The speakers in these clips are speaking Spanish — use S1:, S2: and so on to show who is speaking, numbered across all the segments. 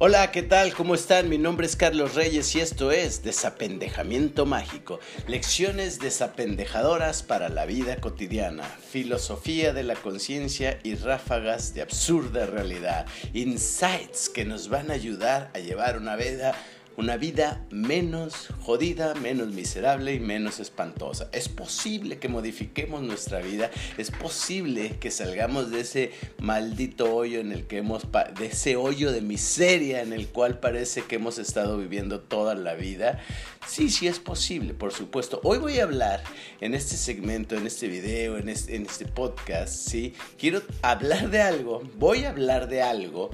S1: Hola, ¿qué tal? ¿Cómo están? Mi nombre es Carlos Reyes y esto es Desapendejamiento Mágico. Lecciones desapendejadoras para la vida cotidiana, filosofía de la conciencia y ráfagas de absurda realidad. Insights que nos van a ayudar a llevar una vida una vida menos jodida, menos miserable y menos espantosa. Es posible que modifiquemos nuestra vida, es posible que salgamos de ese maldito hoyo en el que hemos, de ese hoyo de miseria en el cual parece que hemos estado viviendo toda la vida. Sí, sí es posible, por supuesto. Hoy voy a hablar en este segmento, en este video, en este, en este podcast, ¿sí? Quiero hablar de algo, voy a hablar de algo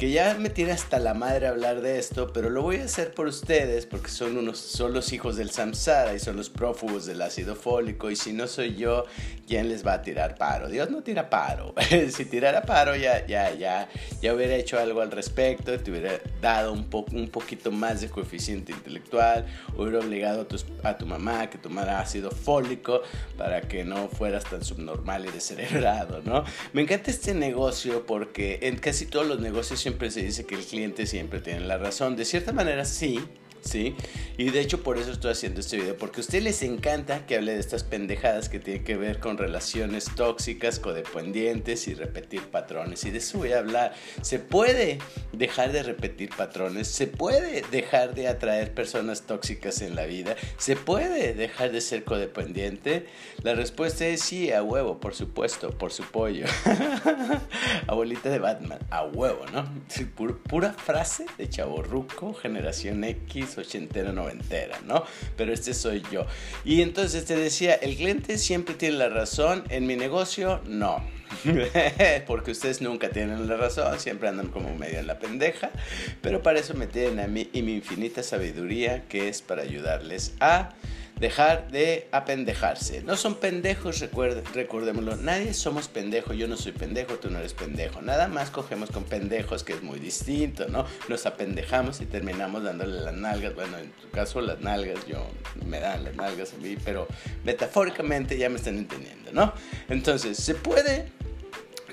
S1: que ya me tiene hasta la madre hablar de esto, pero lo voy a hacer por ustedes porque son unos son los hijos del samsara y son los prófugos del ácido fólico y si no soy yo, ¿quién les va a tirar paro? Dios no tira paro. si tirara paro ya ya ya ya hubiera hecho algo al respecto, te hubiera dado un poco un poquito más de coeficiente intelectual, hubiera obligado a tu, a tu mamá a que tomara ácido fólico para que no fueras tan subnormal y descerebrado, ¿no? Me encanta este negocio porque en casi todos los negocios siempre se dice que el cliente siempre tiene la razón. De cierta manera sí, ¿sí? Y de hecho por eso estoy haciendo este video, porque a ustedes les encanta que hable de estas pendejadas que tienen que ver con relaciones tóxicas, codependientes y repetir patrones. Y de eso voy a hablar. ¿Se puede dejar de repetir patrones? ¿Se puede dejar de atraer personas tóxicas en la vida? ¿Se puede dejar de ser codependiente? La respuesta es sí, a huevo, por supuesto, por su pollo. Abuelita de Batman, a huevo, ¿no? Pura, frase de chaborruco, generación X ochentera, noventera, ¿no? Pero este soy yo. Y entonces te decía, el cliente siempre tiene la razón, en mi negocio no. Porque ustedes nunca tienen la razón, siempre andan como medio en la pendeja, pero para eso me tienen a mí y mi infinita sabiduría que es para ayudarles a dejar de apendejarse. No son pendejos, recordémoslo. Nadie somos pendejos. Yo no soy pendejo, tú no eres pendejo. Nada más cogemos con pendejos, que es muy distinto, ¿no? Nos apendejamos y terminamos dándole las nalgas. Bueno, en tu caso las nalgas, yo me dan las nalgas a mí, pero metafóricamente ya me están entendiendo, ¿no? Entonces, se puede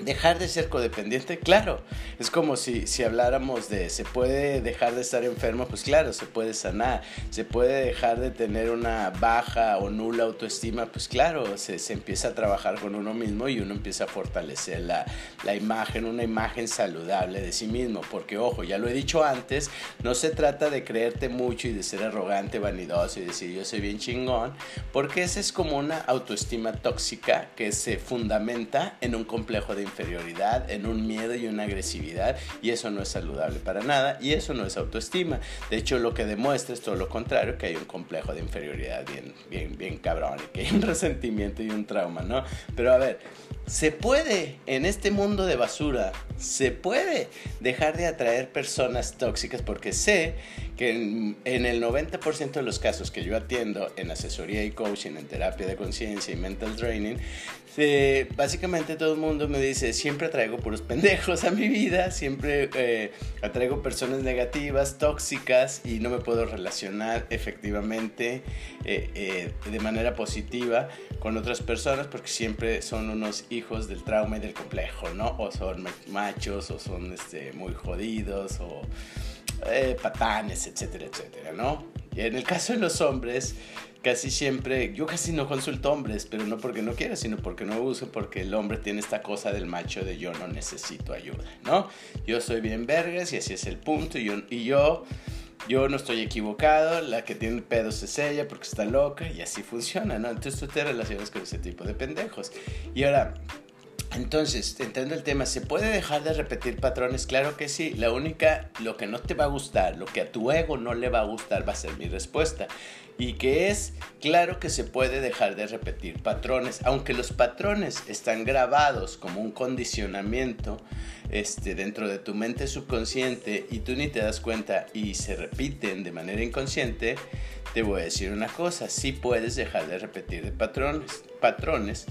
S1: Dejar de ser codependiente, claro. Es como si, si habláramos de se puede dejar de estar enfermo, pues claro, se puede sanar. Se puede dejar de tener una baja o nula autoestima, pues claro, se, se empieza a trabajar con uno mismo y uno empieza a fortalecer la, la, imagen, una imagen saludable de sí mismo. Porque, ojo, ya lo he dicho antes, no se trata de creerte mucho y de ser arrogante, vanidoso y decir yo soy bien chingón, porque esa es como una autoestima tóxica que se fundamenta en un complejo de inferioridad, en un miedo y una agresividad y eso no es saludable para nada y eso no es autoestima. De hecho, lo que demuestra es todo lo contrario, que hay un complejo de inferioridad bien, bien, bien cabrón y que hay un resentimiento y un trauma, ¿no? Pero a ver, se puede en este mundo de basura, se puede dejar de atraer personas tóxicas porque sé que en, el 90% de los casos que yo atiendo en asesoría y coaching, en terapia de conciencia y mental training, básicamente todo el mundo me dice, siempre atraigo puros pendejos a mi vida, siempre eh, atraigo personas negativas, tóxicas y no me puedo relacionar efectivamente eh, eh, de manera positiva con otras personas porque siempre son unos hijos del trauma y del complejo, ¿no? O son machos o son este, muy jodidos o patanes, etcétera, etcétera, ¿no? Y en el caso de los hombres, casi siempre, yo casi no consulto hombres, pero no porque no quiera, sino porque no uso, porque el hombre tiene esta cosa del macho de yo no necesito ayuda, ¿no? Yo soy bien vergas y así es el punto, y yo, y yo, yo no estoy equivocado, la que tiene pedos es ella porque está loca y así funciona, ¿no? Entonces tú te relacionas con ese tipo de pendejos. Y ahora, entonces, entrando el tema, ¿se puede dejar de repetir patrones? Claro que sí. La única, lo que no te va a gustar, lo que a tu ego no le va a gustar, va a ser mi respuesta. Y que es, claro que se puede dejar de repetir patrones, aunque los patrones están grabados como un condicionamiento este, dentro de tu mente subconsciente y tú ni te das cuenta y se repiten de manera inconsciente, te voy a decir una cosa, sí puedes dejar de repetir patrones, patrones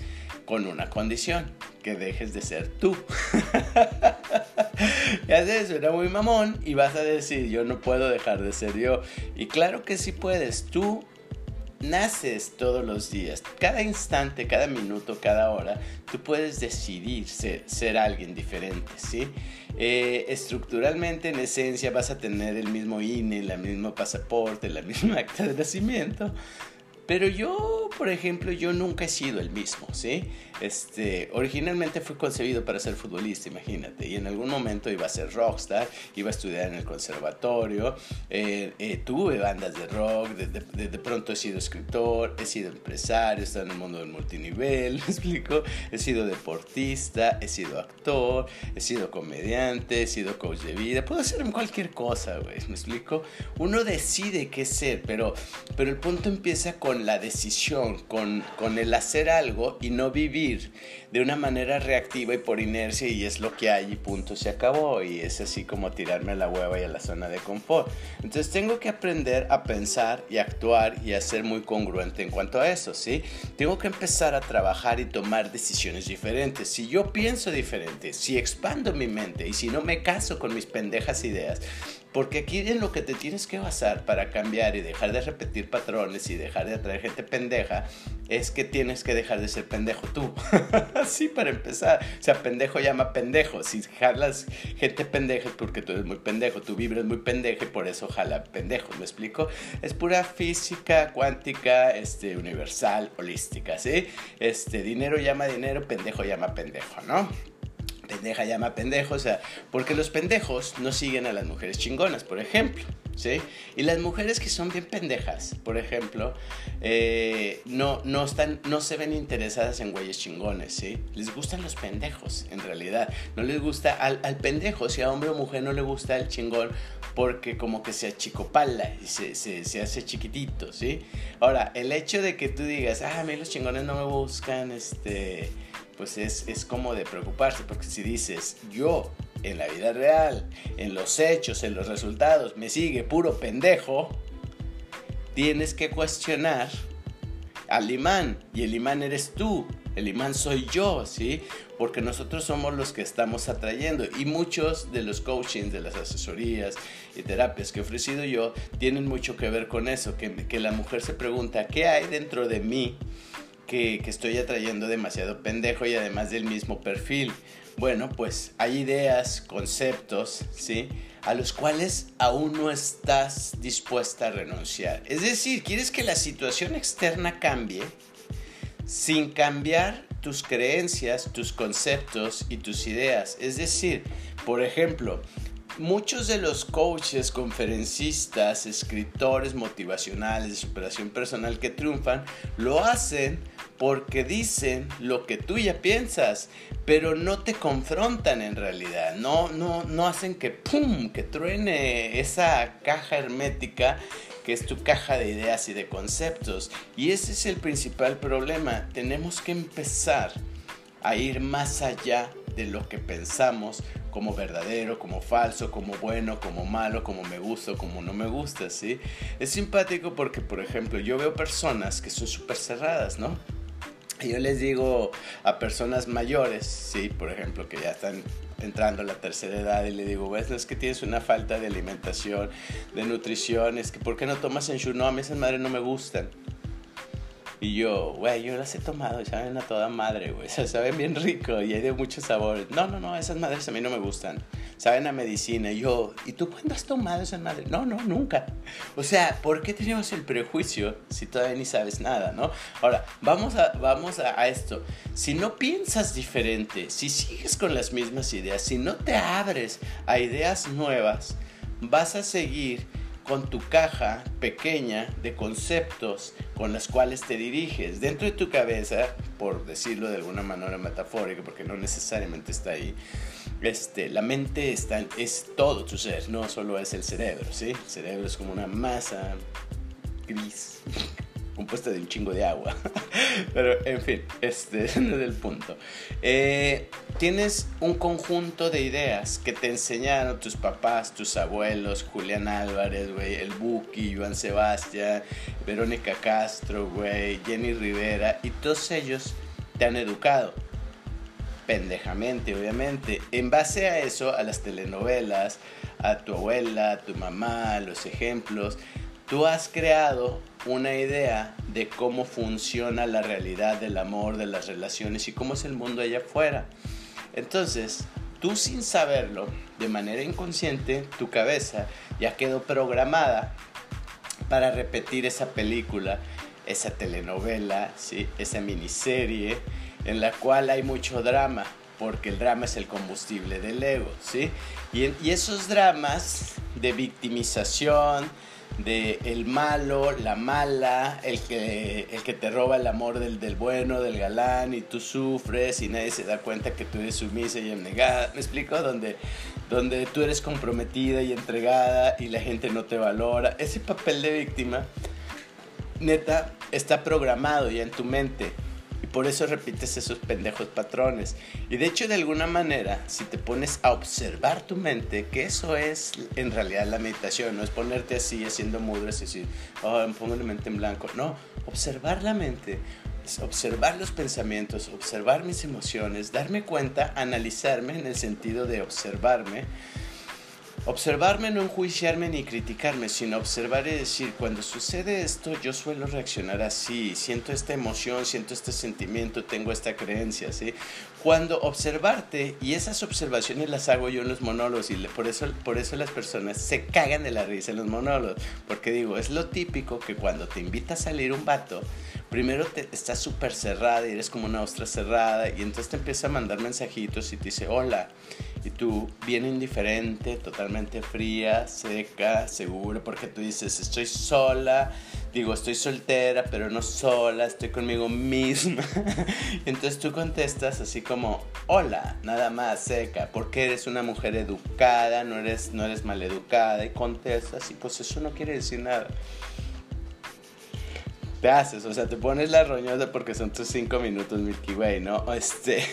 S1: con una condición, que dejes de ser tú. ya sé, suena muy mamón y vas a decir, yo no puedo dejar de ser yo. Y claro que sí puedes, tú naces todos los días, cada instante, cada minuto, cada hora, tú puedes decidir ser, alguien diferente, ¿sí? Eh, estructuralmente, en esencia, vas a tener el mismo INE, el mismo pasaporte, la misma acta de nacimiento, pero yo, por ejemplo, yo nunca he sido el mismo, ¿sí? Este, originalmente fui concebido para ser futbolista, imagínate, y en algún momento iba a ser rockstar, iba a estudiar en el conservatorio, eh, eh, tuve bandas de rock, de, de, pronto he sido escritor, he sido empresario, he estado en el mundo del multinivel, ¿me explico? He sido deportista, he sido actor, he sido comediante, he sido coach de vida, puedo hacer cualquier cosa, güey, ¿me explico? Uno decide qué ser, pero, pero el punto empieza con la decisión, con, con el hacer algo y no vivir de una manera reactiva y por inercia y es lo que hay y punto, se acabó. Y es así como tirarme a la hueva y a la zona de confort. Entonces tengo que aprender a pensar y actuar y a ser muy congruente en cuanto a eso, ¿sí? Tengo que empezar a trabajar y tomar decisiones diferentes. Si yo pienso diferente, si expando mi mente y si no me caso con mis pendejas ideas, porque aquí en lo que te tienes que basar para cambiar y dejar de repetir patrones y dejar de atraer gente pendeja es que tienes que dejar de ser pendejo tú. Así para empezar. O sea, pendejo llama pendejo. Si jalas gente pendeja es porque tú eres muy pendejo. Tu vibra es muy pendeja y por eso jala pendejo. ¿Me explico? Es pura física cuántica, este, universal, holística, ¿sí? Este, dinero llama dinero, pendejo llama pendejo, ¿no? Pendeja llama pendejo, o sea, porque los pendejos no siguen a las mujeres chingonas, por ejemplo, ¿sí? Y las mujeres que son bien pendejas, por ejemplo, eh, no, no, están, no se ven interesadas en güeyes chingones, ¿sí? Les gustan los pendejos, en realidad. No les gusta al, al pendejo, si a hombre o mujer no le gusta el chingón, porque como que se achicopala y se, se, se, hace chiquitito, ¿sí? Ahora, el hecho de que tú digas, ah, a mí los chingones no me buscan, este pues es, es como de preocuparse, porque si dices, yo en la vida real, en los hechos, en los resultados, me sigue puro pendejo, tienes que cuestionar al imán, y el imán eres tú, el imán soy yo, ¿sí? Porque nosotros somos los que estamos atrayendo y muchos de los coachings, de las asesorías y terapias que he ofrecido yo tienen mucho que ver con eso, que, que la mujer se pregunta, ¿qué hay dentro de mí? Que, estoy atrayendo demasiado pendejo y además del mismo perfil. Bueno, pues hay ideas, conceptos, ¿sí? A los cuales aún no estás dispuesta a renunciar. Es decir, quieres que la situación externa cambie sin cambiar tus creencias, tus conceptos y tus ideas. Es decir, por ejemplo, muchos de los coaches, conferencistas, escritores motivacionales de superación personal que triunfan, lo hacen porque dicen lo que tú ya piensas, pero no te confrontan en realidad, no, no, no hacen que ¡pum! que truene esa caja hermética que es tu caja de ideas y de conceptos. Y ese es el principal problema, tenemos que empezar a ir más allá de lo que pensamos como verdadero, como falso, como bueno, como malo, como me gusta, como no me gusta, ¿sí? Es simpático porque, por ejemplo, yo veo personas que son súper cerradas, ¿no? Yo les digo a personas mayores, sí, por ejemplo, que ya están entrando a la tercera edad y le digo, ves, no es que tienes una falta de alimentación, de nutrición, es que ¿por qué no tomas en mí esas madres no me gustan. Y yo, güey, yo las he tomado saben a toda madre, güey. O sea, saben bien rico y hay de muchos sabores. No, no, no, esas madres a mí no me gustan. Saben a medicina. Y yo, ¿y tú cuándo has tomado esas madres? No, no, nunca. O sea, ¿por qué tenemos el prejuicio si todavía ni sabes nada, no? Ahora, vamos a, vamos a, a esto. Si no piensas diferente, si sigues con las mismas ideas, si no te abres a ideas nuevas, vas a seguir con tu caja pequeña de conceptos con las cuales te diriges. Dentro de tu cabeza, por decirlo de alguna manera metafórica, porque no necesariamente está ahí, este, la mente está, es todo tu ser, no solo es el cerebro, ¿sí? El cerebro es como una masa gris compuesta de un chingo de agua. Pero, en fin, este es el punto. Eh, tienes un conjunto de ideas que te enseñaron tus papás, tus abuelos, Julián Álvarez, güey, el Buki, Joan Sebastián, Verónica Castro, güey, Jenny Rivera, y todos ellos te han educado. Pendejamente, obviamente. En base a eso, a las telenovelas, a tu abuela, a tu mamá, a los ejemplos, tú has creado una idea de cómo funciona la realidad del amor, de las relaciones y cómo es el mundo allá afuera. Entonces, tú sin saberlo, de manera inconsciente, tu cabeza ya quedó programada para repetir esa película, esa telenovela, ¿sí? esa miniserie en la cual hay mucho drama, porque el drama es el combustible del ego, ¿sí? Y, y esos dramas de victimización, de el malo, la mala, el que, el que te roba el amor del, del bueno, del galán, y tú sufres y nadie se da cuenta que tú eres sumisa y abnegada. ¿Me explico? Donde, donde tú eres comprometida y entregada y la gente no te valora. Ese papel de víctima, neta, está programado ya en tu mente. Por eso repites esos pendejos patrones. Y de hecho, de alguna manera, si te pones a observar tu mente, que eso es en realidad la meditación, no es ponerte así haciendo mudras y decir, oh, pongo la mente en blanco. No, observar la mente, observar los pensamientos, observar mis emociones, darme cuenta, analizarme en el sentido de observarme Observarme, no enjuiciarme ni criticarme, sino observar y decir, cuando sucede esto, yo suelo reaccionar así, siento esta emoción, siento este sentimiento, tengo esta creencia, ¿sí? Cuando observarte, y esas observaciones las hago yo en los monólogos, y por eso, por eso las personas se cagan de la risa en los monólogos, porque digo, es lo típico que cuando te invita a salir un vato, primero te, estás súper cerrada y eres como una ostra cerrada, y entonces te empieza a mandar mensajitos y te dice, hola, y tú bien indiferente, totalmente fría, seca, segura, porque tú dices, estoy sola, digo, estoy soltera, pero no sola, estoy conmigo misma. Entonces tú contestas así como, hola, nada más seca, porque eres una mujer educada, no eres, no eres maleducada, y contestas, y pues eso no quiere decir nada te haces, o sea, te pones la roñosa porque son tus cinco minutos Milky Way, ¿no? Este,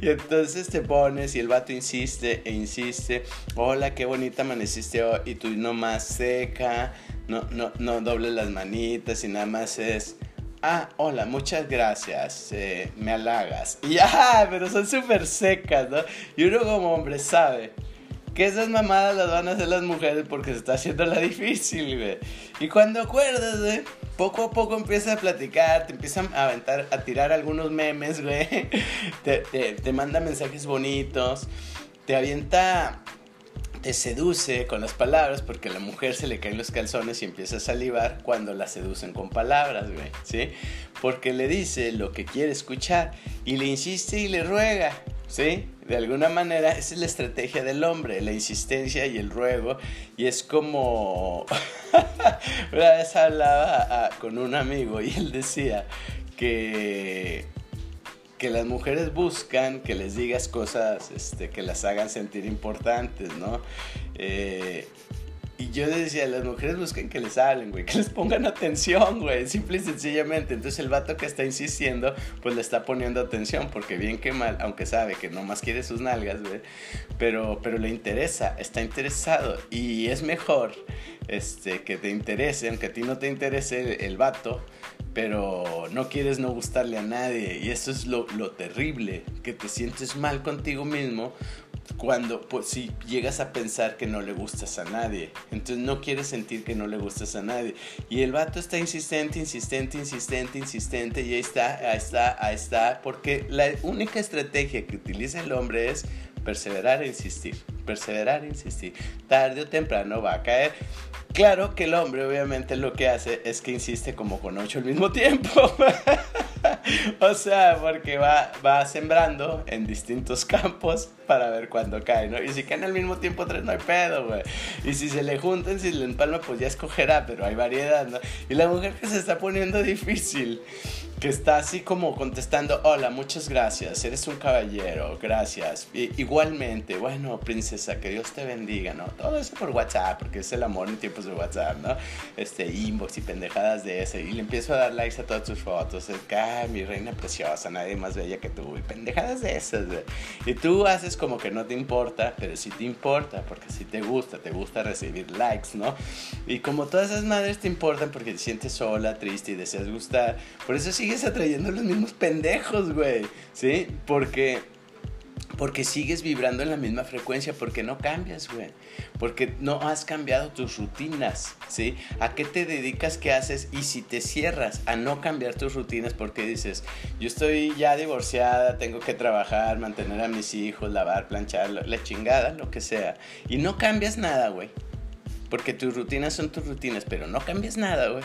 S1: y entonces te pones y el vato insiste e insiste, hola, qué bonita amaneciste hoy, y tú nomás seca, no, no, no dobles las manitas y nada más es, ah, hola, muchas gracias, eh, me halagas. Y pero son súper secas, ¿no? Y uno como hombre sabe que esas mamadas las van a hacer las mujeres porque se está haciendo la difícil, güey. Y cuando acuerdas, güey, poco a poco empiezas a platicar, te empiezan a aventar, a tirar algunos memes, güey. Te, te, manda mensajes bonitos, te avienta te seduce con las palabras porque a la mujer se le caen los calzones y empieza a salivar cuando la seducen con palabras, güey, ¿sí? Porque le dice lo que quiere escuchar y le insiste y le ruega, ¿sí? De alguna manera, esa es la estrategia del hombre, la insistencia y el ruego. Y es como. Una vez hablaba ah, con un amigo y él decía que que las mujeres buscan que les digas cosas este, que las hagan sentir importantes, ¿no? Eh, y yo decía, las mujeres buscan que les hablen, güey, que les pongan atención, güey, simple y sencillamente. Entonces el vato que está insistiendo, pues le está poniendo atención, porque bien que mal, aunque sabe que nomás quiere sus nalgas, güey, pero, pero le interesa, está interesado. Y es mejor este, que te interese, aunque a ti no te interese el, vato, pero no quieres no gustarle a nadie. Y eso es lo, lo terrible, que te sientes mal contigo mismo cuando pues, si llegas a pensar que no le gustas a nadie. Entonces no quieres sentir que no le gustas a nadie. Y el vato está insistente, insistente, insistente, insistente. Y ahí está, ahí está, ahí está. Porque la única estrategia que utiliza el hombre es perseverar e insistir. Perseverar e insistir. Tarde o temprano va a caer. Claro que el hombre obviamente lo que hace es que insiste como con ocho al mismo tiempo. o sea, porque va, va sembrando en distintos campos para ver cuándo cae, ¿no? Y si caen al mismo tiempo tres, no hay pedo, güey. Y si se le juntan, si le empalma, pues ya escogerá, pero hay variedad, ¿no? Y la mujer que se está poniendo difícil que está así como contestando, hola, muchas gracias, eres un caballero, gracias. igualmente, bueno, princesa, que Dios te bendiga, ¿no? Todo eso por WhatsApp, porque es el amor en tiempos de WhatsApp, ¿no? Este, inbox y pendejadas de ese. Y le empiezo a dar likes a todas tus fotos. ay, mi reina preciosa, nadie más bella que tú. Y pendejadas de esas, güey. Y tú haces como que no te importa, pero sí te importa, porque sí te gusta, te gusta recibir likes, ¿no? Y como todas esas madres te importan porque te sientes sola, triste y deseas gustar, por eso sigue atrayendo los mismos pendejos, güey. ¿Sí? Porque Porque sigues vibrando en la misma frecuencia, porque no cambias, güey. Porque no has cambiado tus rutinas, ¿sí? ¿A qué te dedicas, qué haces? Y si te cierras a no cambiar tus rutinas, porque dices, yo estoy ya divorciada, tengo que trabajar, mantener a mis hijos, lavar, planchar, la chingada, lo que sea. Y no cambias nada, güey. Porque tus rutinas son tus rutinas, pero no cambias nada, güey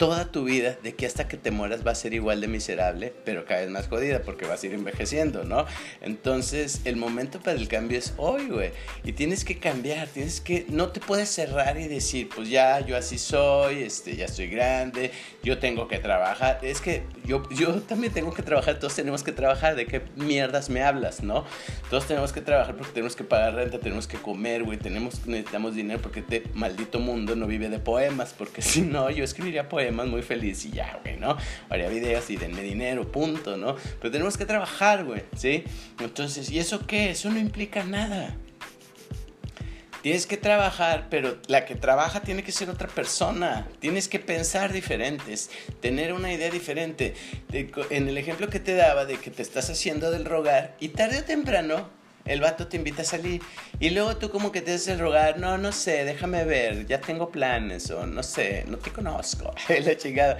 S1: toda tu vida, de que hasta que te mueras va a ser igual de miserable, pero cada vez más jodida porque vas a ir envejeciendo, ¿no? Entonces, el momento para el cambio es hoy, güey. Y tienes que cambiar, tienes que, no te puedes cerrar y decir, pues ya, yo así soy, este, ya estoy grande, yo tengo que trabajar. Es que yo, yo también tengo que trabajar, todos tenemos que trabajar. ¿De qué mierdas me hablas, no? Todos tenemos que trabajar porque tenemos que pagar renta, tenemos que comer, güey, tenemos, necesitamos dinero porque este maldito mundo no vive de poemas, porque si no, yo escribiría poemas más muy feliz y ya, güey, ¿no? Haría videos y denme dinero, punto, ¿no? Pero tenemos que trabajar, güey, ¿sí? Entonces, ¿y eso qué? Eso no implica nada. Tienes que trabajar, pero la que trabaja tiene que ser otra persona. Tienes que pensar diferentes, tener una idea diferente. en el ejemplo que te daba de que te estás haciendo del rogar y tarde o temprano el vato te invita a salir y luego tú como que te haces rogar, no, no sé, déjame ver, ya tengo planes o no sé, no te conozco, la chingada.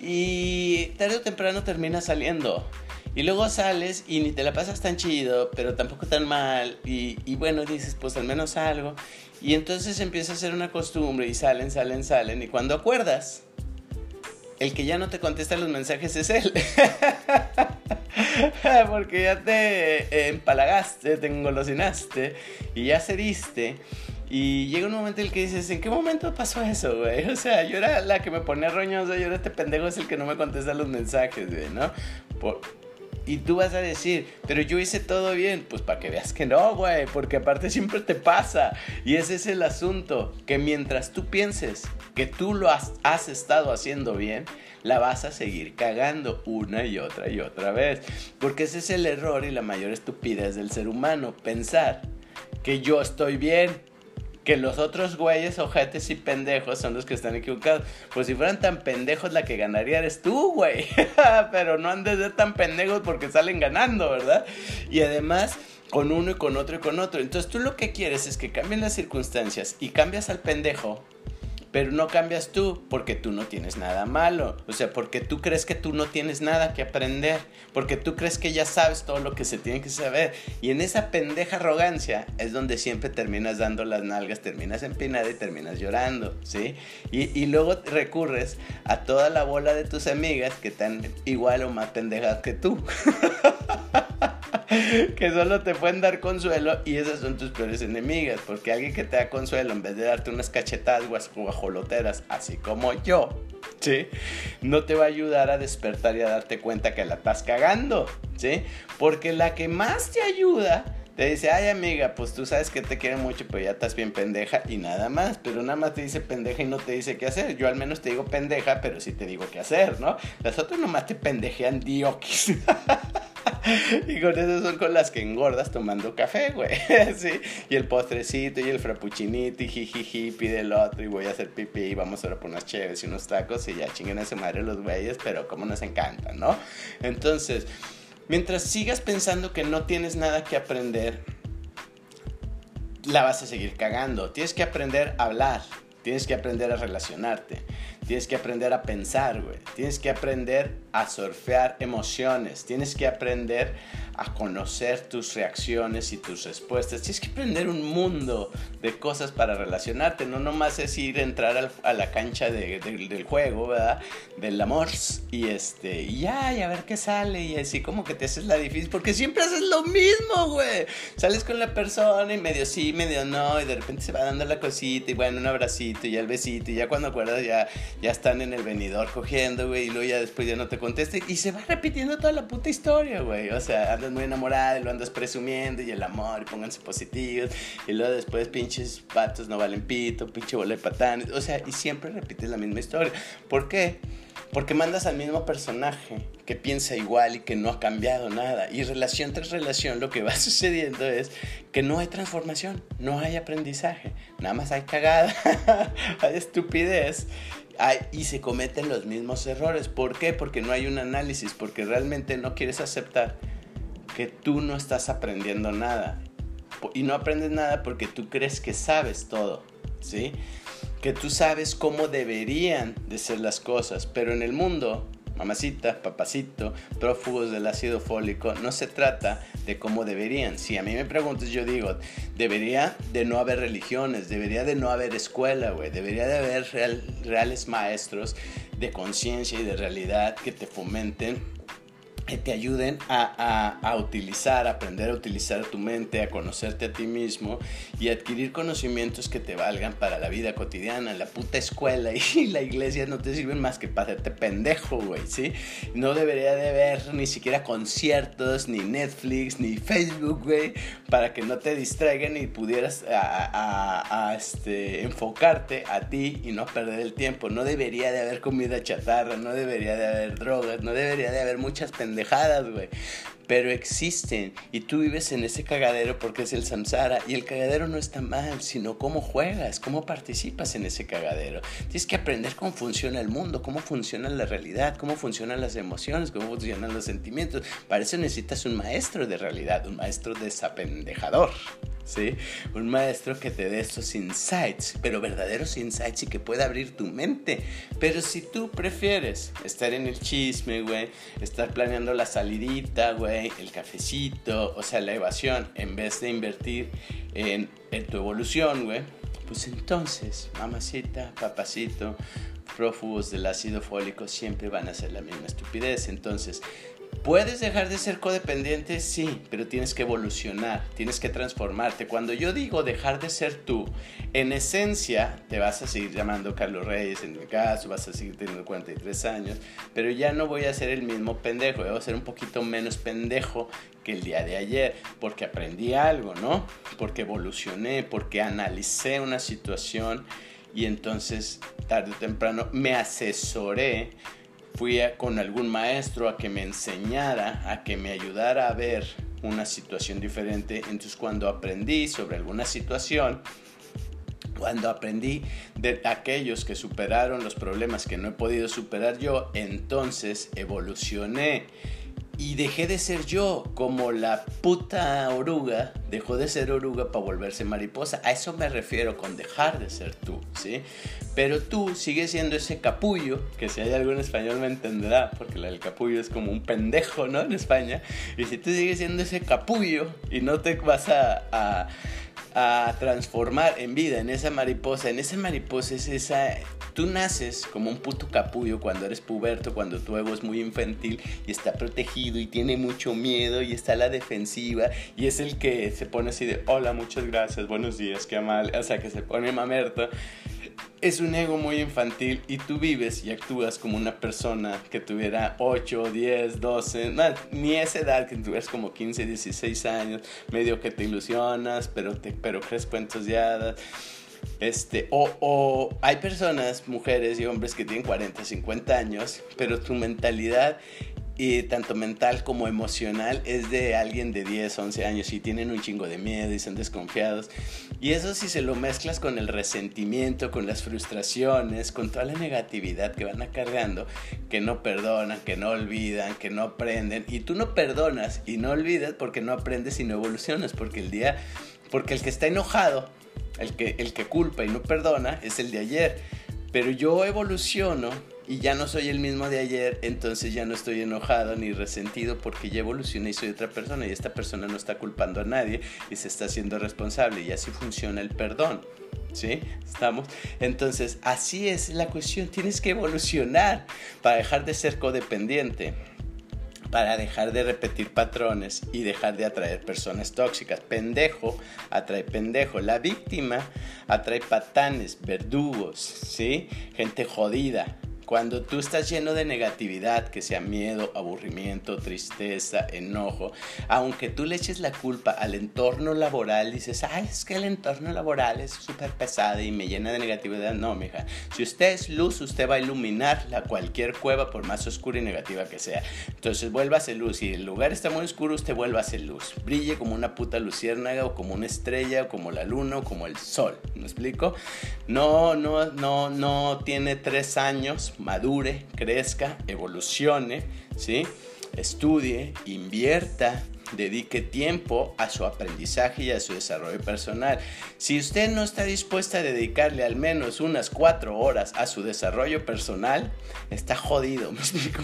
S1: Y tarde o temprano terminas saliendo. Y luego sales y ni te la pasas tan chido, pero tampoco tan mal. Y, y, bueno, dices, pues al menos algo. Y entonces empieza a ser una costumbre y salen, salen, salen. Y cuando acuerdas, el que ya no te contesta los mensajes es él. Porque ya te empalagaste, te engolosinaste y ya cediste. Y llega un momento en el que dices, ¿en qué momento pasó eso, güey? O sea, yo era la que me ponía roñosa, yo era este pendejo es el que no me contesta los mensajes, ¿no? Por, y tú vas a decir, pero yo hice todo bien. Pues para que veas que no, güey. Porque aparte siempre te pasa. Y ese es el asunto. Que mientras tú pienses que tú lo has, estado haciendo bien, la vas a seguir cagando una y otra y otra vez. Porque ese es el error y la mayor estupidez del ser humano. Pensar que yo estoy bien que los otros güeyes, ojetes y pendejos son los que están equivocados. Pues si fueran tan pendejos, la que ganaría eres tú, güey. Pero no han de ser tan pendejos porque salen ganando, ¿verdad? Y además con uno y con otro y con otro. Entonces tú lo que quieres es que cambien las circunstancias y cambias al pendejo pero no cambias tú porque tú no tienes nada malo. O sea, porque tú crees que tú no tienes nada que aprender. Porque tú crees que ya sabes todo lo que se tiene que saber. Y en esa pendeja arrogancia es donde siempre terminas dando las nalgas, terminas empinada y terminas llorando, ¿sí? Y, y luego recurres a toda la bola de tus amigas que están igual o más pendejas que tú. que solo te pueden dar consuelo y esas son tus peores enemigas. Porque alguien que te da consuelo, en vez de darte unas cachetadas guajoloteras, así como yo, ¿sí? No te va a ayudar a despertar y a darte cuenta que la estás cagando, ¿sí? Porque la que más te ayuda te dice, ay amiga, pues tú sabes que te quiere mucho, pero ya estás bien pendeja y nada más. Pero nada más te dice pendeja y no te dice qué hacer. Yo al menos te digo pendeja, pero sí te digo qué hacer, ¿no? Las otras nomás te pendejean diokis. y con eso son con las que engordas tomando café, güey. sí. Y el postrecito y el frappuccinito y jijiji, pide el otro y voy a hacer pipí y vamos ahora por unas chéves y unos tacos y ya chinguen a su madre los güeyes, pero como nos encantan, ¿no? Entonces, mientras sigas pensando que no tienes nada que aprender, la vas a seguir cagando. Tienes que aprender a hablar, tienes que aprender a relacionarte, tienes que aprender a pensar, güey. Tienes que aprender a surfear emociones, tienes que aprender a conocer tus reacciones y tus respuestas. Tienes que aprender un mundo de cosas para relacionarte. No nomás es ir a entrar a la cancha del juego, ¿verdad? Del amor. Y este, y ya, y a ver qué sale. Y así como que te haces la difícil. Porque siempre haces lo mismo, güey. Sales con la persona y medio sí, medio no. Y de repente se va dando la cosita. Y bueno, un abracito y el besito. Y ya cuando acuerdas, ya, ya están en el venidor cogiendo, güey. Y luego ya después ya no te contesta. Y se va repitiendo toda la puta historia, güey. O sea, andas muy enamorada y lo andas presumiendo y el amor y pónganse positivos y luego después pinches patos no valen pito, pinche bola de patanes, o sea, y siempre repites la misma historia. ¿Por qué? Porque mandas al mismo personaje que piensa igual y que no ha cambiado nada. Y relación tras relación lo que va sucediendo es que no hay transformación, no hay aprendizaje, nada más hay cagada, hay estupidez y se cometen los mismos errores. ¿Por qué? Porque no hay un análisis, porque realmente no quieres aceptar tú no estás aprendiendo nada. Y no aprendes nada porque tú crees que sabes todo, ¿sí? Que tú sabes cómo deberían de ser las cosas, pero en el mundo mamacita, papacito, prófugos del ácido fólico, no se trata de cómo deberían. Si a mí me preguntas, yo digo, debería de no haber religiones, debería de no haber escuela, güey, debería de haber reales maestros de conciencia y de realidad que te fomenten que te ayuden a, a, a, utilizar, aprender a utilizar tu mente, a conocerte a ti mismo y adquirir conocimientos que te valgan para la vida cotidiana. La puta escuela y la iglesia no te sirven más que para hacerte pendejo, güey, ¿sí? No debería de haber ni siquiera conciertos, ni Netflix, ni Facebook, güey, para que no te distraigan y pudieras a, este, enfocarte a ti y no perder el tiempo. No debería de haber comida chatarra, no debería de haber drogas, no debería de haber muchas pendejas güey. Pero existen y tú vives en ese cagadero porque es el samsara y el cagadero no está mal, sino cómo juegas, cómo participas en ese cagadero. Tienes que aprender cómo funciona el mundo, cómo funciona la realidad, cómo funcionan las emociones, cómo funcionan los sentimientos. Para eso necesitas un maestro de realidad, un maestro desapendejador. ¿sí? Un maestro que te dé esos insights, pero verdaderos insights y que pueda abrir tu mente. Pero si tú prefieres estar en el chisme, güey, estar planeando la salidita, güey, el cafecito, o sea, la evasión, en vez de invertir en, en tu evolución, güey, pues entonces, mamacita, papacito, prófugos del ácido fólico siempre van a ser la misma estupidez. Entonces, ¿Puedes dejar de ser codependiente? Sí, pero tienes que evolucionar, tienes que transformarte. Cuando yo digo dejar de ser tú, en esencia te vas a seguir llamando Carlos Reyes, en mi caso, vas a seguir teniendo 43 años, pero ya no voy a ser el mismo pendejo, voy a ser un poquito menos pendejo que el día de ayer, porque aprendí algo, ¿no? Porque evolucioné, porque analicé una situación y entonces tarde o temprano me asesoré fui con algún maestro a que me enseñara, a que me ayudara a ver una situación diferente. Entonces cuando aprendí sobre alguna situación, cuando aprendí de aquellos que superaron los problemas que no he podido superar yo, entonces evolucioné y dejé de ser yo, como la puta oruga dejó de ser oruga para volverse mariposa. A eso me refiero con dejar de ser tú, ¿sí? Pero tú sigues siendo ese capullo, que si hay algún español me entenderá, porque el capullo es como un pendejo, ¿no? En España. Y si tú sigues siendo ese capullo y no te vas a a transformar en vida, en esa mariposa. En esa mariposa es esa... Tú naces como un puto capullo cuando eres puberto, cuando tu ego es muy infantil y está protegido y tiene mucho miedo y está a la defensiva y es el que se pone así de hola, muchas gracias, buenos días, qué mal, o sea, que se pone mamerto es un ego muy infantil y tú vives y actúas como una persona que tuviera 8, 10, 12, ni esa edad que tuvieras como 15, 16 años, medio que te ilusionas, pero, te, pero crees cuentos de. Este, o hay personas, mujeres y hombres que tienen 40, 50 años, pero tu mentalidad y tanto mental como emocional es de alguien de 10, 11 años y tienen un chingo de miedo y son desconfiados. Y eso si se lo mezclas con el resentimiento, con las frustraciones, con toda la negatividad que van cargando, que no perdonan, que no olvidan, que no aprenden. Y tú no perdonas y no olvidas porque no aprendes y no evolucionas, porque el día, porque el que está enojado, el que, el que culpa y no perdona es el de ayer. Pero yo evoluciono y ya no soy el mismo de ayer, entonces ya no estoy enojado ni resentido porque ya evolucioné y soy otra persona y esta persona no está culpando a nadie y se está haciendo responsable y así funciona el perdón. ¿Sí? Estamos. Entonces, así es la cuestión. Tienes que evolucionar para dejar de ser codependiente para dejar de repetir patrones y dejar de atraer personas tóxicas. Pendejo atrae pendejo. La víctima atrae patanes, verdugos, ¿sí? Gente jodida. Cuando tú estás lleno de negatividad, que sea miedo, aburrimiento, tristeza, enojo, aunque tú le eches la culpa al entorno laboral, dices, ay, es que el entorno laboral es súper pesado y me llena de negatividad. No, mija. Si usted es luz, usted va a iluminar la cualquier cueva, por más oscura y negativa que sea. Entonces, vuélvase luz. Si el lugar está muy oscuro, usted ser luz. Brille como una puta luciérnaga o como una estrella o como la luna o como el sol. ¿Me explico? No, no, no, no tiene tres años madure, crezca, evolucione, ¿sí? estudie, invierta dedique tiempo a su aprendizaje y a su desarrollo personal. Si usted no está dispuesta a dedicarle al menos unas cuatro horas a su desarrollo personal, está jodido, ¿me explico?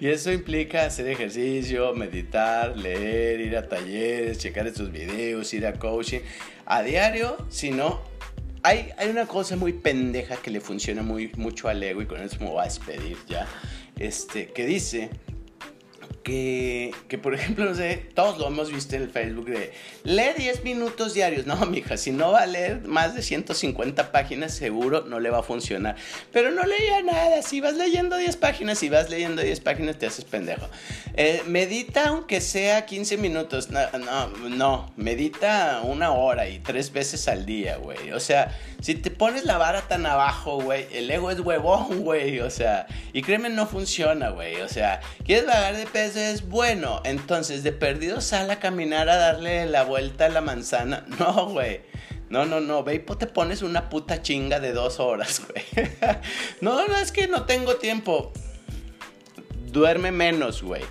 S1: Y eso implica hacer ejercicio, meditar, leer, ir a talleres, checar estos videos, ir a coaching a diario, si no, hay, una cosa muy pendeja que le funciona muy, mucho al ego y con eso me voy a despedir ya, este, que dice que, que, por ejemplo, no sé, todos lo hemos visto en el Facebook de lee 10 minutos diarios. No, mija, si no va a leer más de 150 páginas, seguro no le va a funcionar. Pero no leía nada. Si vas leyendo 10 páginas, si vas leyendo 10 páginas, te haces pendejo. Eh, medita aunque sea 15 minutos. No, no, no, medita una hora y tres veces al día, güey. O sea, si te pones la vara tan abajo, güey, el ego es huevón, güey. O sea, y créeme, no funciona, güey. O sea, quieres bajar de peso es bueno. Entonces, de perdido sal a caminar a darle la vuelta a la manzana. No, güey. No, no, no, ve te pones una puta chinga de dos horas, güey. no, no, es que no tengo tiempo. Duerme menos, güey.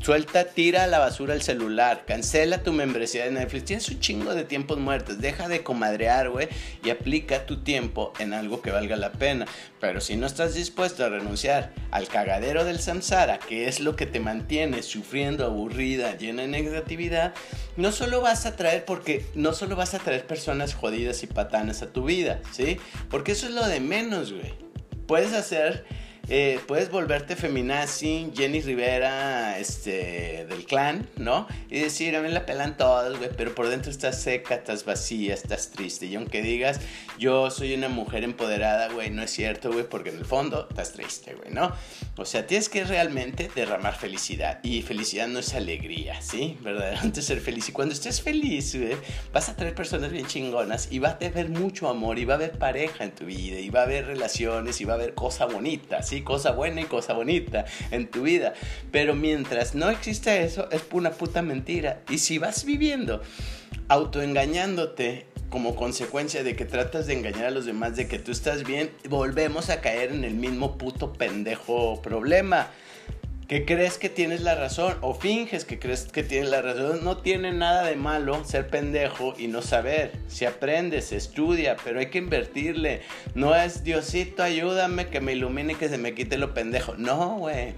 S1: Suelta, tira a la basura el celular, cancela tu membresía de Netflix. Tienes un chingo de tiempos muertos. Deja de comadrear, güey, y aplica tu tiempo en algo que valga la pena. Pero si no estás dispuesto a renunciar al cagadero del samsara, que es lo que te mantiene sufriendo, aburrida, llena de negatividad, no solo vas a traer, porque no solo vas a traer personas jodidas y patanas a tu vida, ¿sí? Porque eso es lo de menos, güey. Puedes hacer eh, puedes volverte feminazi, Jenny Rivera, este, del clan, ¿no? Y decir, a mí la pelan todos, güey, pero por dentro estás seca, estás vacía, estás triste. Y aunque digas, yo soy una mujer empoderada, güey, no es cierto, güey, porque en el fondo estás triste, güey, ¿no? O sea, tienes que realmente derramar felicidad. Y felicidad no es alegría, ¿sí? Verdaderamente ser feliz. Y cuando estés feliz, güey, vas a traer personas bien chingonas y va a haber mucho amor y va a haber pareja en tu vida y va a haber relaciones y va a haber cosa bonita, ¿sí? Cosa buena y cosa bonita en tu vida. Pero mientras no existe eso, es una puta mentira. Y si vas viviendo autoengañándote como consecuencia de que tratas de engañar a los demás de que tú estás bien, volvemos a caer en el mismo puto pendejo problema que crees que tienes la razón o finges que crees que tienes la razón. No tiene nada de malo ser pendejo y no saber. Si aprendes, se estudia, pero hay que invertirle. No es Diosito, ayúdame que me ilumine y que se me quite lo pendejo. No, güey.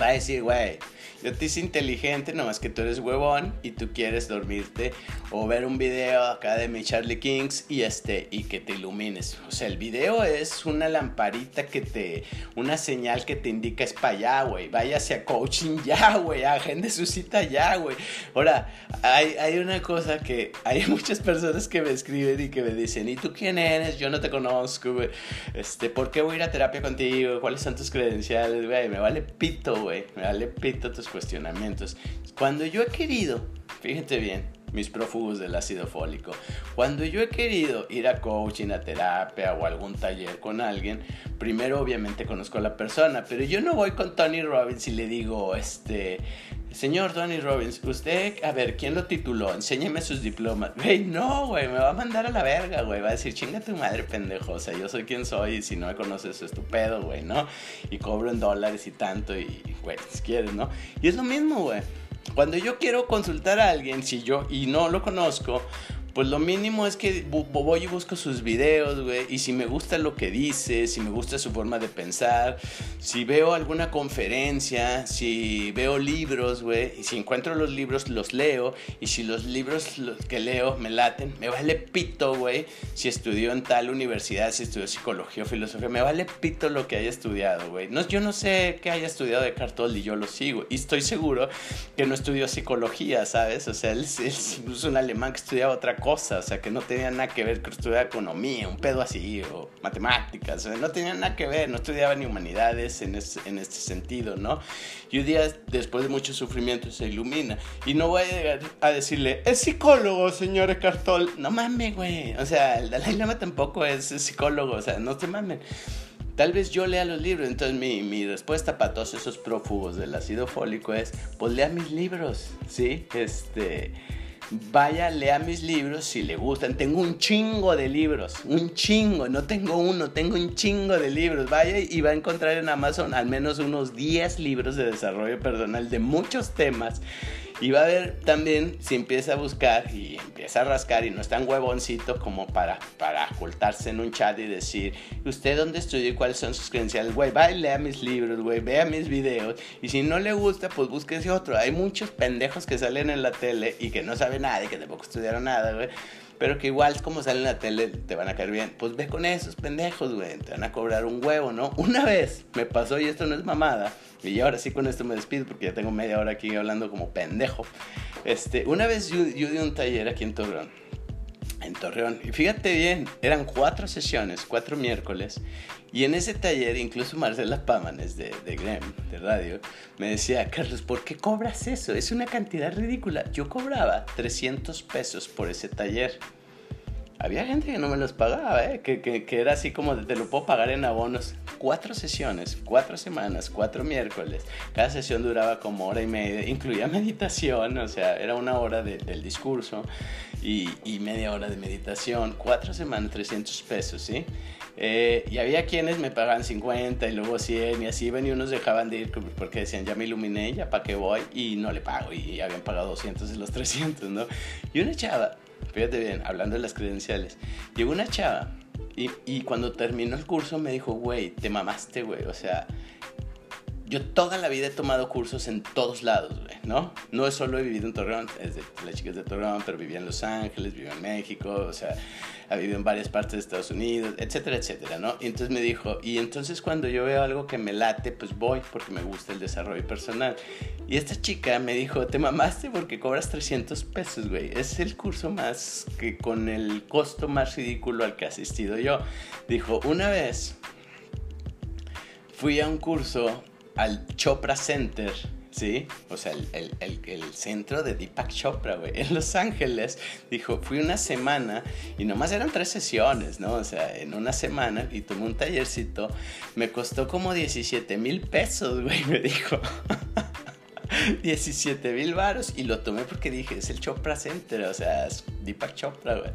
S1: Va a decir, güey, yo te hice inteligente, nomás que tú eres huevón y tú quieres dormirte o ver un video acá de mi Charlie Kings y este y que te ilumines. O sea, el video es una lamparita que te una señal que te indica es para allá, güey. Váyase a coaching ya, güey. Agende su cita ya, güey. Ahora, hay, hay una cosa que hay muchas personas que me escriben y que me dicen, "¿Y tú quién eres? Yo no te conozco, güey. Este, ¿por qué voy a ir a terapia contigo? ¿Cuáles son tus credenciales, güey? Me vale pito, güey. Me vale pito tus cuestionamientos. Cuando yo he querido, fíjate bien, mis prófugos del ácido fólico. Cuando yo he querido ir a coaching, a terapia o algún taller con alguien, primero obviamente conozco a la persona, pero yo no voy con Tony Robbins y le digo, este, señor Tony Robbins, usted, a ver, ¿quién lo tituló? Enséñeme sus diplomas. Güey, no, güey, me va a mandar a la verga, güey. Va a decir, chinga tu madre, pendejo. O sea, yo soy quien soy y si no me conoces, es tu pedo, güey, ¿no? Y cobro en dólares y tanto y, güey, si quieres, ¿no? Y es lo mismo, güey. Cuando yo quiero consultar a alguien, si yo y no lo conozco, pues lo mínimo es que voy y busco sus videos, güey. Y si me gusta lo que dice, si me gusta su forma de pensar, si veo alguna conferencia, si veo libros, güey. Y si encuentro los libros, los leo. Y si los libros que leo me laten, me vale pito, güey. Si estudió en tal universidad, si estudió psicología o filosofía, me vale pito lo que haya estudiado, güey. No, yo no sé qué haya estudiado de Cartol y yo lo sigo. Y estoy seguro que no estudió psicología, ¿sabes? O sea, él, es un alemán que estudiaba otra cosa, o sea, que no tenía nada que ver con estudiar economía, un pedo así, o matemáticas, o sea, no tenía nada que ver, no estudiaba ni humanidades en, en este sentido, ¿no? Y un día, después de mucho sufrimiento, se ilumina. Y no voy a llegar a decirle, es psicólogo, señor Cartol. No mames, güey. O sea, el Dalai Lama tampoco es psicólogo, o sea, no te mames. Tal vez yo lea los libros, entonces mi, mi, respuesta para todos esos prófugos del ácido fólico es, pues lea mis libros, ¿sí? Este, vaya, lea mis libros si le gustan. Tengo un chingo de libros, un chingo, no tengo uno, tengo un chingo de libros. Vaya y va a encontrar en Amazon al menos unos 10 libros de desarrollo personal de muchos temas Y va a ver también si empieza a buscar y empieza a rascar y no es tan huevoncito como para, para ocultarse en un chat y decir, ¿usted dónde estudió y cuáles son sus credenciales? Güey, va y lea mis libros, güey, vea mis videos. Y si no le gusta, pues búsquese otro. Hay muchos pendejos que salen en la tele y que no saben nada y que tampoco estudiaron nada, güey pero que igual como salen en la tele te van a caer bien. Pues ve con esos pendejos, güey, te van a cobrar un huevo, ¿no? Una vez me pasó y esto no es mamada, y ahora sí con esto me despido porque ya tengo media hora aquí hablando como pendejo. Este, una vez yo, yo di un taller aquí en Torreón. En Torreón. Y fíjate bien, eran cuatro sesiones, cuatro miércoles. Y en ese taller, incluso Marcela Pámanes de, de Grem, de radio, me decía, Carlos, ¿por qué cobras eso? Es una cantidad ridícula. Yo cobraba 300 pesos por ese taller había gente que no me los pagaba, ¿eh? que, que, que, era así como te lo puedo pagar en abonos. Cuatro sesiones, cuatro semanas, cuatro miércoles. Cada sesión duraba como hora y media, incluía meditación, o sea, era una hora de, del discurso y, y, media hora de meditación. Cuatro semanas, 300 pesos, ¿sí? Eh, y había quienes me pagaban 50 y luego 100 y así iban y unos dejaban de ir porque decían, ya me iluminé, ya para qué voy y no le pago y habían pagado 200 de los 300, ¿no? Y una chava fíjate bien, hablando de las credenciales, llegó una chava y, y cuando terminó el curso me dijo, güey, te mamaste, güey, o sea, yo toda la vida he tomado cursos en todos lados, güey, ¿no? No solo he vivido en Torreón, es de, la chica es de Torreón, pero viví en Los Ángeles, viví en México, o sea, ha vivido en varias partes de Estados Unidos, etcétera, etcétera, ¿no? Y entonces me dijo, y entonces cuando yo veo algo que me late, pues voy porque me gusta el desarrollo personal. Y esta chica me dijo, te mamaste porque cobras 300 pesos, güey. Es el curso más que con el costo más ridículo al que he asistido yo. Dijo, una vez fui a un curso al Chopra Center, ¿sí? O sea, el, el, el, centro de Deepak Chopra, güey, en Los Ángeles. Dijo, fui una semana y nomás eran tres sesiones, ¿no? O sea, en una semana y tomé un tallercito. Me costó como 17 mil pesos, güey, me dijo. 17 mil varos y lo tomé porque dije, es el Chopra Center, o sea, es Deepak Chopra, güey.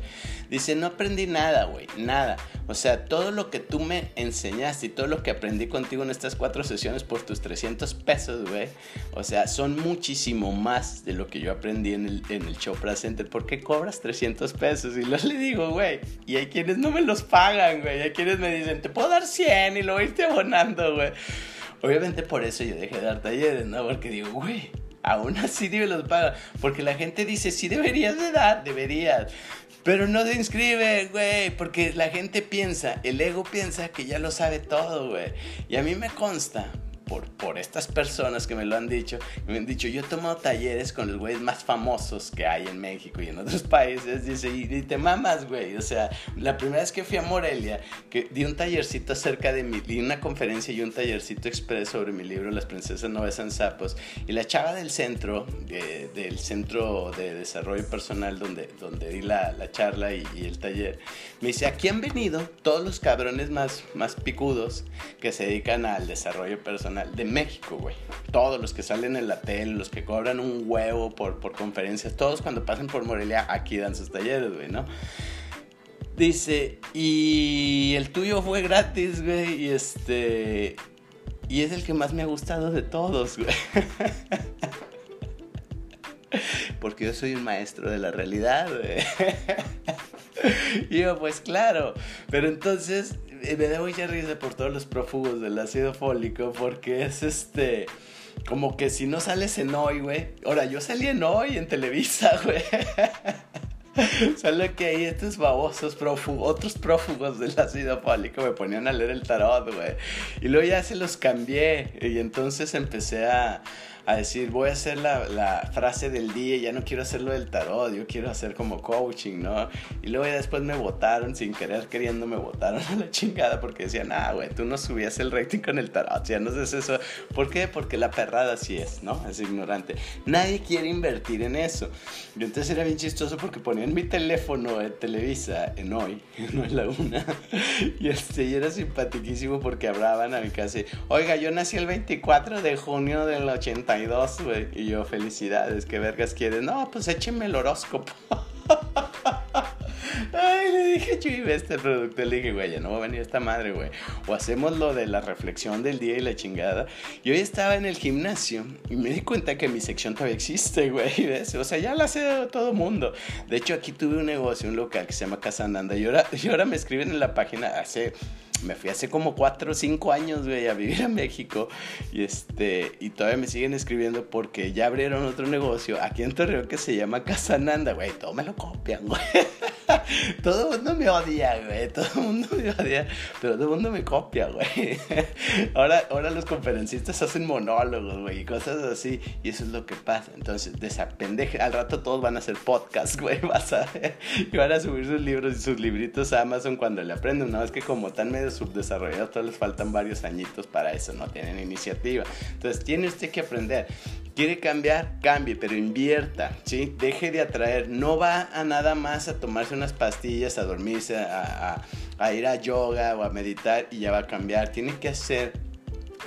S1: Dice, no aprendí nada, güey, nada. O sea, todo lo que tú me enseñaste y todo lo que aprendí contigo en estas cuatro sesiones por tus 300 pesos, güey. O sea, son muchísimo más de lo que yo aprendí en el, en el Chopra Center. ¿Por qué cobras 300 pesos? Y lo le digo, güey. Y hay quienes no me los pagan, güey. Hay quienes me dicen, te puedo dar 100 y lo voy a irte abonando, güey. Obviamente por eso yo dejé de dar talleres, ¿no? Porque digo, güey, aún así me los paga. Porque la gente dice, sí deberías de dar, deberías. Pero no se inscribe, güey, porque la gente piensa, el ego piensa que ya lo sabe todo, güey. Y a mí me consta, por, por estas personas que me lo han dicho. Me han dicho, yo he tomado talleres con los güeyes más famosos que hay en México y en otros países. Dice, y, te mamas, güey. O sea, la primera vez que fui a Morelia, que di un tallercito acerca de mi, di una conferencia y un tallercito expreso sobre mi libro Las princesas no besan sapos. Y la chava del centro, del centro de desarrollo personal donde, donde di la, la charla y, y, el taller, me dice, aquí han venido todos los cabrones más, más picudos que se dedican al desarrollo personal de México, güey. Todos los que salen en la tele, los que cobran un huevo por, por conferencias, todos cuando pasan por Morelia aquí dan sus talleres, güey, ¿no? Dice, y el tuyo fue gratis, güey, y este... Y es el que más me ha gustado de todos, güey. Porque yo soy un maestro de la realidad, güey. Y yo, pues claro. Pero entonces me da mucha risa por todos los prófugos del ácido fólico porque es este... Como que si no sales en hoy, güey. Ahora, yo salí en hoy en Televisa, güey. Solo que ahí estos babosos prófugos, otros prófugos del ácido fólico me ponían a leer el tarot, güey. Y luego ya se los cambié. Y entonces empecé a, a decir, voy a hacer la, la, frase del día, ya no quiero hacerlo del tarot, yo quiero hacer como coaching, ¿no? Y luego ya después me votaron, sin querer queriendo, me votaron a la chingada porque decían, ah, güey, tú no subías el rating con el tarot, ya no sé eso. ¿Por qué? Porque la perrada sí es, ¿no? Es ignorante. Nadie quiere invertir en eso. Yo entonces era bien chistoso porque ponían mi teléfono en Televisa en hoy, no en la una, y este, y era simpaticísimo porque hablaban a mi casa, oiga, yo nací el 24 de junio del 80 y yo, felicidades, ¿qué vergas quieres? No, pues échenme el horóscopo. Ay, le dije, Chuy, este producto. Le dije, güey, ya no va a venir esta madre, güey. O hacemos lo de la reflexión del día y la chingada. Y hoy estaba en el gimnasio y me di cuenta que mi sección todavía existe, güey. O sea, ya la hace todo mundo. De hecho, aquí tuve un negocio, un local que se llama Casa Nanda. Y ahora, y ahora me escriben en la página hace me fui hace como 4 o 5 años, güey, a vivir a México. Y, este, y todavía me siguen escribiendo porque ya abrieron otro negocio aquí en Torreón que se llama Casananda, güey. Todo me lo copian, güey. todo el mundo me odia, güey. Todo el mundo me odia. Pero todo el mundo me copia, güey. ahora, ahora los conferencistas hacen monólogos, güey, y cosas así. Y eso es lo que pasa. Entonces, desapendeje. Al rato todos van a hacer podcast, güey. Vas a. Y van a subir sus libros y sus libritos a Amazon cuando le aprenden. Una vez que como tan medio subdesarrollados, todavía les faltan varios añitos para eso. No tienen iniciativa. Entonces, tiene usted que aprender. Quiere cambiar, cambie, pero invierta, ¿sí? Deje de atraer. No va a nada más a tomarse unas pastillas, a dormirse, a, a ir a yoga o a meditar y ya va a cambiar. Tiene que hacer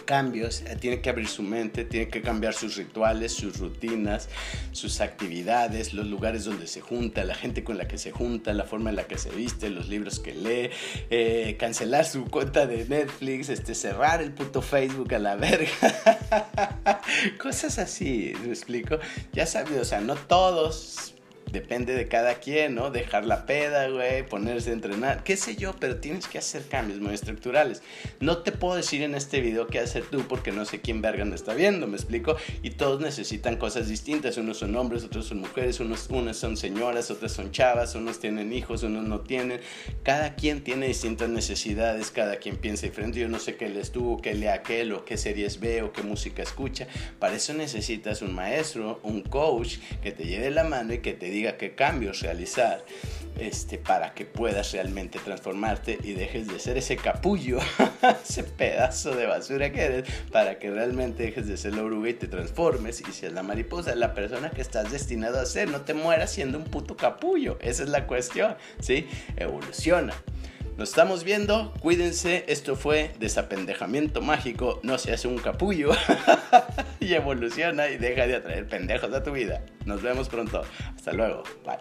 S1: cambios, eh, tiene que abrir su mente, tiene que cambiar sus rituales, sus rutinas, sus actividades, los lugares donde se junta, la gente con la que se junta, la forma en la que se viste, los libros que lee, eh, cancelar su cuenta de Netflix, este, cerrar el puto Facebook a la verga. Cosas así, ¿me explico? Ya sabes, o sea, no todos depende de cada quien, ¿no? Dejar la peda, güey, ponerse a entrenar, qué sé yo, pero tienes que hacer cambios muy estructurales. No te puedo decir en este video qué hacer tú porque no sé quién verga me está viendo, ¿me explico? Y todos necesitan cosas distintas, unos son hombres, otros son mujeres, unos, unas son señoras, otras son chavas, unos tienen hijos, unos no tienen. Cada quien tiene distintas necesidades, cada quien piensa diferente. Yo no sé qué lees tú, qué lee aquel, o qué series ve, o qué música escucha. Para eso necesitas un maestro, un coach que te lleve la mano y que te diga diga qué cambios realizar este, para que puedas realmente transformarte y dejes de ser ese capullo, ese pedazo de basura que eres, para que realmente dejes de ser la oruga y te transformes y seas la mariposa, la persona que estás destinado a ser. No te mueras siendo un puto capullo. Esa es la cuestión, ¿sí? Evoluciona. Nos estamos viendo, cuídense, esto fue desapendejamiento mágico, no se hace un capullo y evoluciona y deja de atraer pendejos a tu vida. Nos vemos pronto, hasta luego, bye.